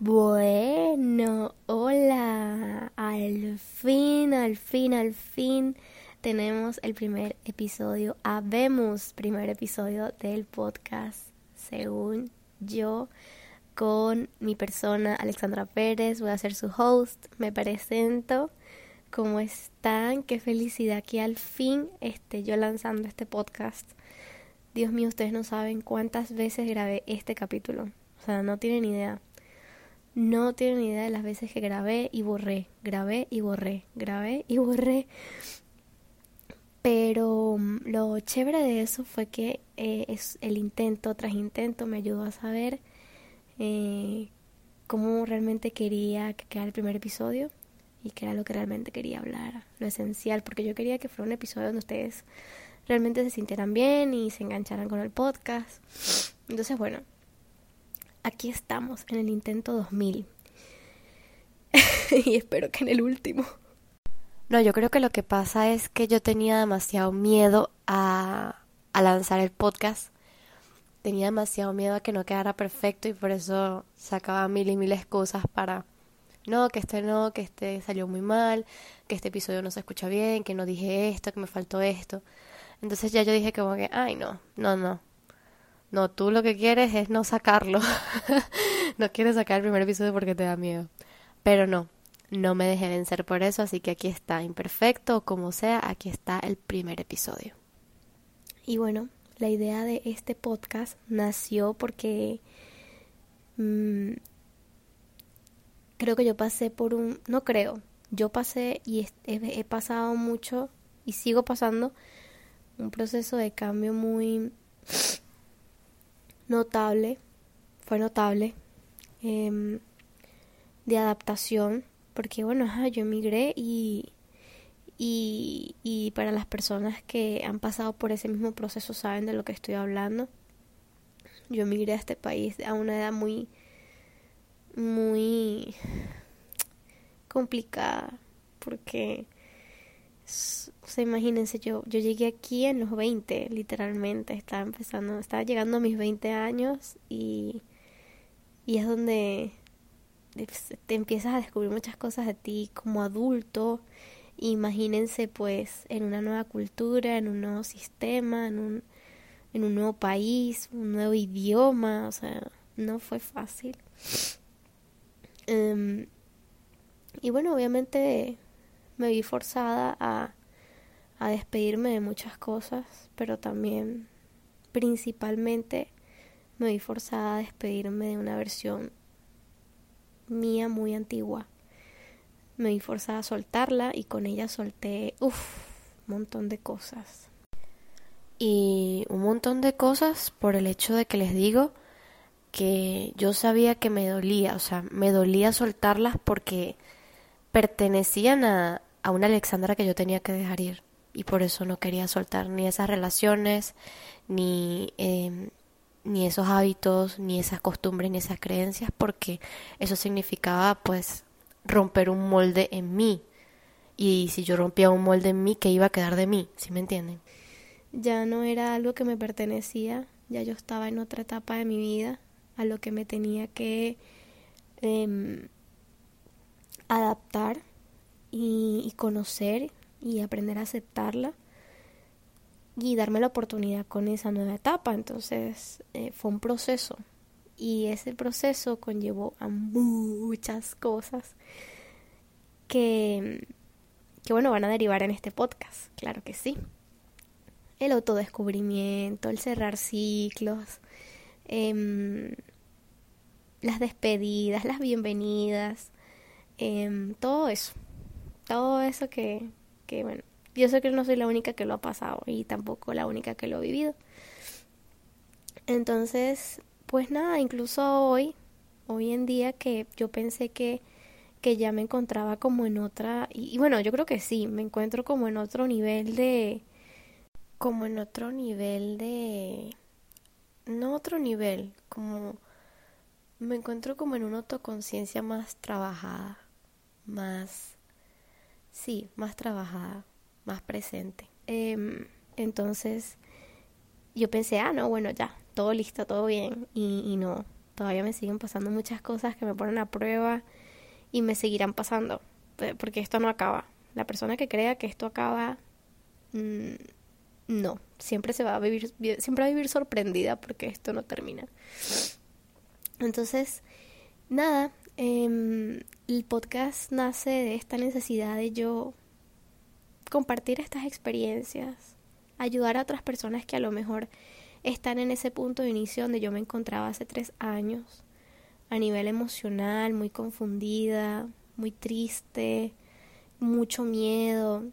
Bueno, hola. Al fin, al fin, al fin tenemos el primer episodio. Habemos primer episodio del podcast, según yo, con mi persona Alexandra Pérez. Voy a ser su host. Me presento. ¿Cómo están? Qué felicidad que al fin esté yo lanzando este podcast. Dios mío, ustedes no saben cuántas veces grabé este capítulo. O sea, no tienen idea. No tienen idea de las veces que grabé y borré, grabé y borré, grabé y borré. Pero mm, lo chévere de eso fue que eh, es el intento tras intento me ayudó a saber eh, cómo realmente quería que quedara el primer episodio y qué era lo que realmente quería hablar, lo esencial, porque yo quería que fuera un episodio donde ustedes realmente se sintieran bien y se engancharan con el podcast. Entonces, bueno, aquí estamos en el intento 2000. y espero que en el último. No, yo creo que lo que pasa es que yo tenía demasiado miedo a, a lanzar el podcast. Tenía demasiado miedo a que no quedara perfecto y por eso sacaba mil y mil excusas para no, que este no, que este salió muy mal, que este episodio no se escucha bien, que no dije esto, que me faltó esto. Entonces ya yo dije como que, ay no, no, no, no, tú lo que quieres es no sacarlo. no quieres sacar el primer episodio porque te da miedo. Pero no, no me dejé vencer por eso, así que aquí está, imperfecto o como sea, aquí está el primer episodio. Y bueno, la idea de este podcast nació porque mmm, creo que yo pasé por un, no creo, yo pasé y he, he pasado mucho y sigo pasando un proceso de cambio muy notable, fue notable, eh, de adaptación, porque bueno, ajá, yo emigré y, y, y para las personas que han pasado por ese mismo proceso saben de lo que estoy hablando. Yo emigré a este país a una edad muy, muy complicada, porque o sea, imagínense, yo, yo llegué aquí en los 20, literalmente, estaba empezando, estaba llegando a mis 20 años y, y es donde te empiezas a descubrir muchas cosas de ti como adulto. Imagínense pues en una nueva cultura, en un nuevo sistema, en un, en un nuevo país, un nuevo idioma, o sea, no fue fácil. Um, y bueno, obviamente me vi forzada a, a despedirme de muchas cosas, pero también principalmente me vi forzada a despedirme de una versión mía muy antigua. Me vi forzada a soltarla y con ella solté, uff, un montón de cosas. Y un montón de cosas por el hecho de que les digo que yo sabía que me dolía, o sea, me dolía soltarlas porque pertenecían a, a una Alexandra que yo tenía que dejar ir y por eso no quería soltar ni esas relaciones, ni, eh, ni esos hábitos, ni esas costumbres, ni esas creencias, porque eso significaba pues romper un molde en mí. Y si yo rompía un molde en mí, ¿qué iba a quedar de mí? ¿Sí me entienden? Ya no era algo que me pertenecía, ya yo estaba en otra etapa de mi vida, a lo que me tenía que eh, adaptar y, conocer y aprender a aceptarla y darme la oportunidad con esa nueva etapa. Entonces eh, fue un proceso y ese proceso conllevó a muchas cosas que, que bueno, van a derivar en este podcast, claro que sí. El autodescubrimiento, el cerrar ciclos, eh, las despedidas, las bienvenidas, eh, todo eso, todo eso que, que bueno, yo sé que no soy la única que lo ha pasado y tampoco la única que lo ha vivido. Entonces, pues nada, incluso hoy, hoy en día que yo pensé que, que ya me encontraba como en otra, y, y bueno, yo creo que sí, me encuentro como en otro nivel de, como en otro nivel de, no otro nivel, como me encuentro como en una autoconciencia más trabajada, más sí, más trabajada, más presente. Eh, entonces yo pensé, ah, no, bueno, ya, todo listo, todo bien. Y, y no, todavía me siguen pasando muchas cosas que me ponen a prueba y me seguirán pasando, porque esto no acaba. La persona que crea que esto acaba, mm, no, siempre se va a vivir, siempre va a vivir sorprendida porque esto no termina. Entonces, nada, em, el podcast nace de esta necesidad de yo compartir estas experiencias, ayudar a otras personas que a lo mejor están en ese punto de inicio donde yo me encontraba hace tres años, a nivel emocional, muy confundida, muy triste, mucho miedo.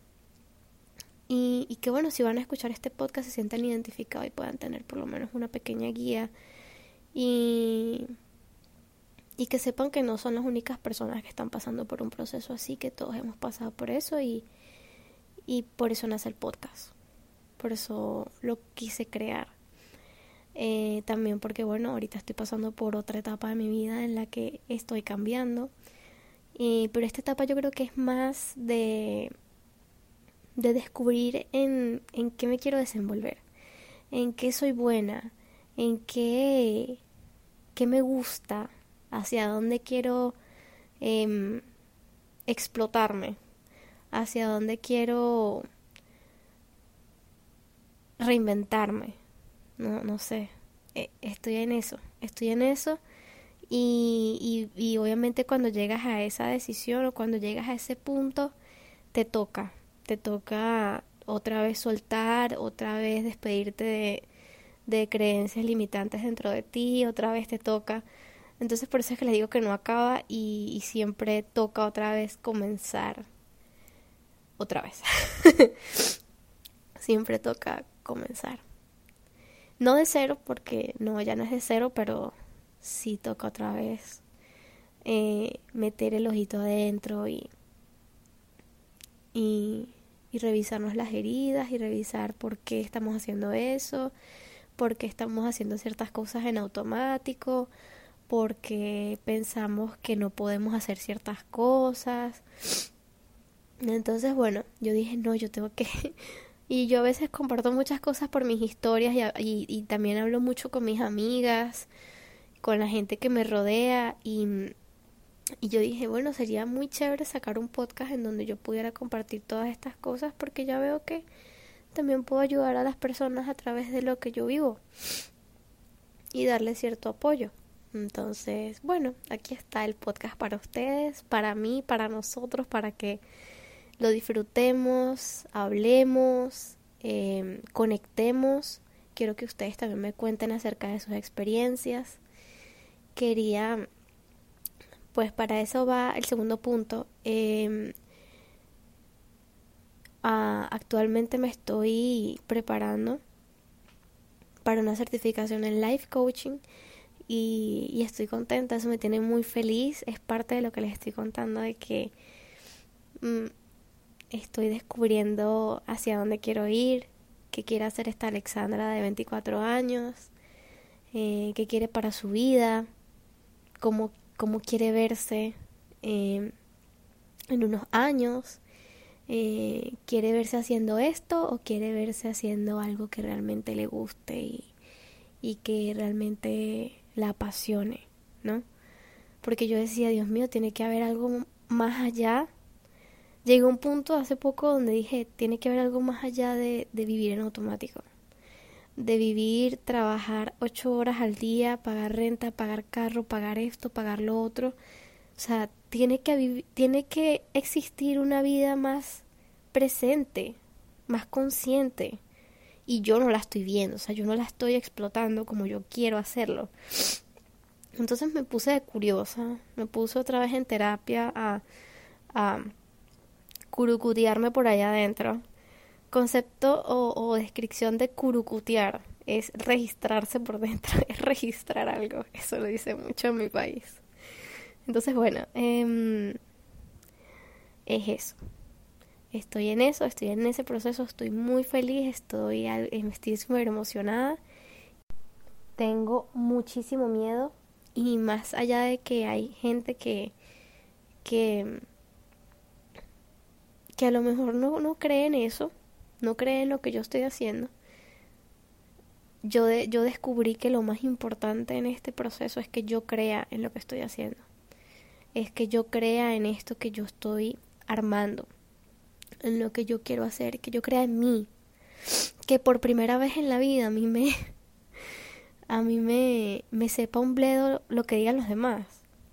Y, y que bueno, si van a escuchar este podcast se sientan identificados y puedan tener por lo menos una pequeña guía. Y, y que sepan que no son las únicas personas que están pasando por un proceso así, que todos hemos pasado por eso y, y por eso nace el podcast. Por eso lo quise crear. Eh, también porque, bueno, ahorita estoy pasando por otra etapa de mi vida en la que estoy cambiando. pero esta etapa yo creo que es más de, de descubrir en, en qué me quiero desenvolver, en qué soy buena, en qué, qué me gusta, hacia dónde quiero em, explotarme, hacia dónde quiero reinventarme no, no sé, e, estoy en eso, estoy en eso y, y, y obviamente cuando llegas a esa decisión o cuando llegas a ese punto, te toca, te toca otra vez soltar, otra vez despedirte de, de creencias limitantes dentro de ti, otra vez te toca. Entonces por eso es que les digo que no acaba y, siempre toca otra vez comenzar. Otra vez. siempre toca comenzar. No de cero, porque no, ya no es de cero, pero sí toca otra vez eh, meter el ojito adentro y, y, y revisarnos las heridas y revisar por qué estamos haciendo eso, por qué estamos haciendo ciertas cosas en automático, porque pensamos que no podemos hacer ciertas cosas. Entonces, bueno, yo dije, no, yo tengo que y yo a veces comparto muchas cosas por mis historias y, también hablo mucho con mis amigas, con la gente que me rodea y, y yo dije, bueno, sería muy chévere sacar un podcast en donde yo pudiera compartir todas estas cosas porque ya veo que también puedo ayudar a las personas a través de lo que yo vivo y darle cierto apoyo. Entonces, bueno, aquí está el podcast para ustedes, para mí, para nosotros, para que lo disfrutemos, hablemos, em, conectemos. Quiero que ustedes también me cuenten acerca de sus experiencias. Quería, pues para eso va el segundo punto. Eh, actualmente me estoy preparando para una certificación en life coaching y, estoy contenta, eso me tiene muy feliz, es parte de lo que les estoy contando de que mm, estoy descubriendo hacia dónde quiero ir, qué quiere hacer esta Alexandra de 24 años, eh, qué quiere para su vida, cómo, cómo quiere verse eh, en unos años, eh, quiere verse haciendo esto o quiere verse haciendo algo que realmente le guste y, y que realmente la apasione, ¿no? Porque yo decía, Dios mío, tiene que haber algo más allá llegué a un punto hace poco donde dije, tiene que haber algo más allá de, de vivir en automático. De vivir, trabajar ocho horas al día, pagar renta, pagar carro, pagar esto, pagar lo otro. O sea, tiene que, tiene que existir una vida más presente, más consciente. Y yo no la estoy viendo, o sea, yo no la estoy explotando como yo quiero hacerlo. Entonces me puse de curiosa, me puse otra vez en terapia a, a curucutearme por allá adentro. Concepto o, descripción de curucutear es registrarse por dentro, es registrar algo. Eso lo dice mucho en mi país. Entonces, bueno, em, es eso. Estoy en eso, estoy en ese proceso, estoy muy feliz, estoy, estoy súper emocionada. Tengo muchísimo miedo y más allá de que hay gente que, que que a lo mejor no, no cree en eso, no cree en lo que yo estoy haciendo, yo, yo descubrí que lo más importante en este proceso es que yo crea en lo que estoy haciendo. Es que yo crea en esto que yo estoy armando, en lo que yo quiero hacer, que yo crea en mí. Que por primera vez en la vida a mí me a mí me, me sepa un bledo lo que digan los demás,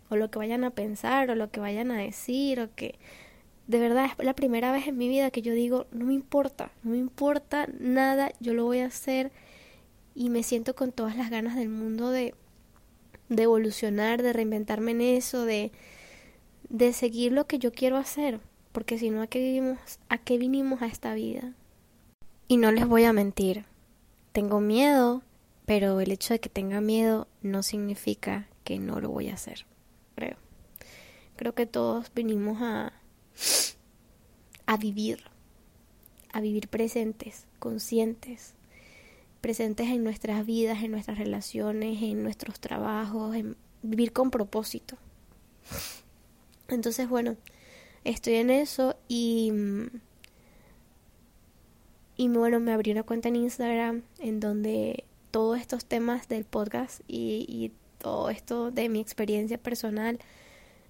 o lo que vayan a pensar, o lo que vayan a decir, o que de verdad es la primera vez en mi vida que yo digo, no me importa, no me importa nada, yo lo voy a hacer y me siento con todas las ganas del mundo de, de evolucionar, de reinventarme en eso, de, de seguir lo que yo quiero hacer, porque si no, ¿a qué vivimos? ¿A qué vinimos a esta vida? Y no les voy a mentir, tengo miedo, pero el hecho de que tenga miedo no significa que no lo voy a hacer, creo. Creo que todos vinimos a, a vivir, a vivir presentes, conscientes, presentes en nuestras vidas, en nuestras relaciones, en nuestros trabajos, en vivir con propósito. Entonces, bueno, estoy en eso y y bueno, me abrí una cuenta en Instagram en donde todos estos temas del podcast y, todo esto de mi experiencia personal,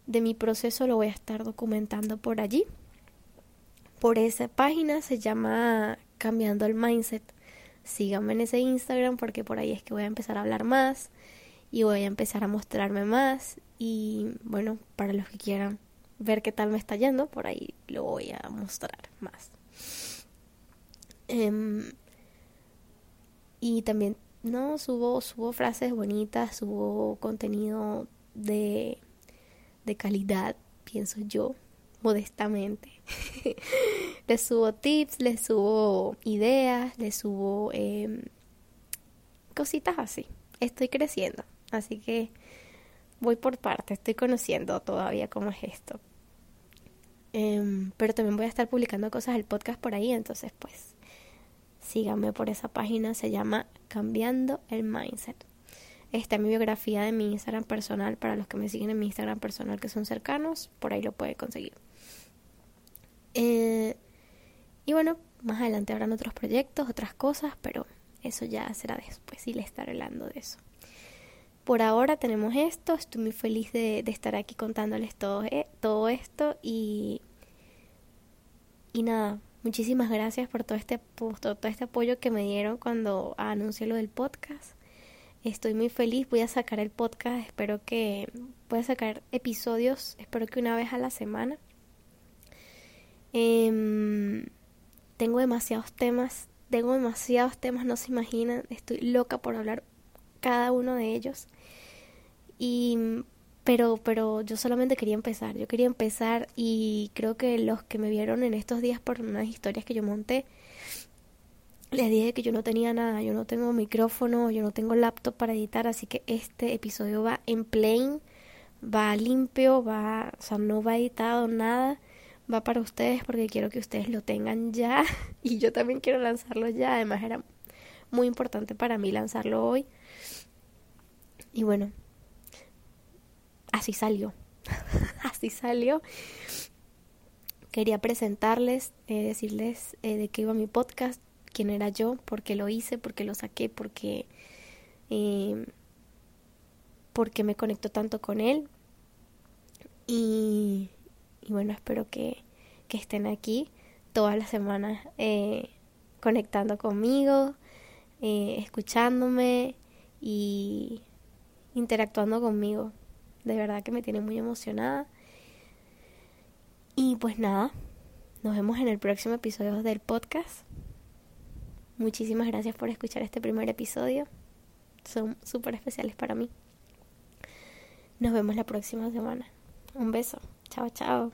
de mi proceso, lo voy a estar documentando por allí. Por esa página se llama Cambiando el Mindset. Síganme en ese Instagram porque por ahí es que voy a empezar a hablar más y voy a empezar a mostrarme más. Y bueno, para los que quieran ver qué tal me está yendo, por ahí lo voy a mostrar más. Em, y también no, subo, subo frases bonitas, subo contenido de, de calidad, pienso yo, modestamente. les subo tips, les subo ideas, les subo eh, cositas así. Estoy creciendo, así que voy por parte, estoy conociendo todavía cómo es esto. Em, pero también voy a estar publicando cosas del podcast por ahí, entonces pues síganme por esa página, se llama Cambiando el Mindset. Está mi biografía de mi Instagram personal, para los que me siguen en mi Instagram personal que son cercanos, por ahí lo puede conseguir. Eh, y bueno, más adelante habrán otros proyectos, otras cosas, pero eso ya será después y le estaré hablando de eso. Por ahora tenemos esto, estoy muy feliz de, estar aquí contándoles todo, eh, todo esto y, y nada, Muchísimas gracias por todo este, todo este apoyo que me dieron cuando anuncié lo del podcast. Estoy muy feliz, voy a sacar el podcast, espero que pueda sacar episodios, espero que una vez a la semana. Em, tengo demasiados temas, tengo demasiados temas, no se imaginan, estoy loca por hablar cada uno de ellos. Y pero, pero yo solamente quería empezar, yo quería empezar y creo que los que me vieron en estos días por unas historias que yo monté, les dije que yo no tenía nada, yo no tengo micrófono, yo no tengo laptop para editar, así que este episodio va en plain, va limpio, va, o sea, no va editado nada, va para ustedes porque quiero que ustedes lo tengan ya. Y yo también quiero lanzarlo ya, además era muy importante para mí lanzarlo hoy. Y bueno, así salió. así salió. Quería presentarles, eh, decirles eh, de qué iba mi podcast, quién era yo, por qué lo hice, por qué lo saqué, porque, eh, porque me conecto tanto con él. Y, y bueno, espero que, que, estén aquí todas las semanas conectando conmigo, escuchándome y interactuando conmigo. De verdad que me tiene muy emocionada. Y pues nada, nos vemos en el próximo episodio del podcast. Muchísimas gracias por escuchar este primer episodio. Son súper especiales para mí. Nos vemos la próxima semana. Un beso. Chao, chao.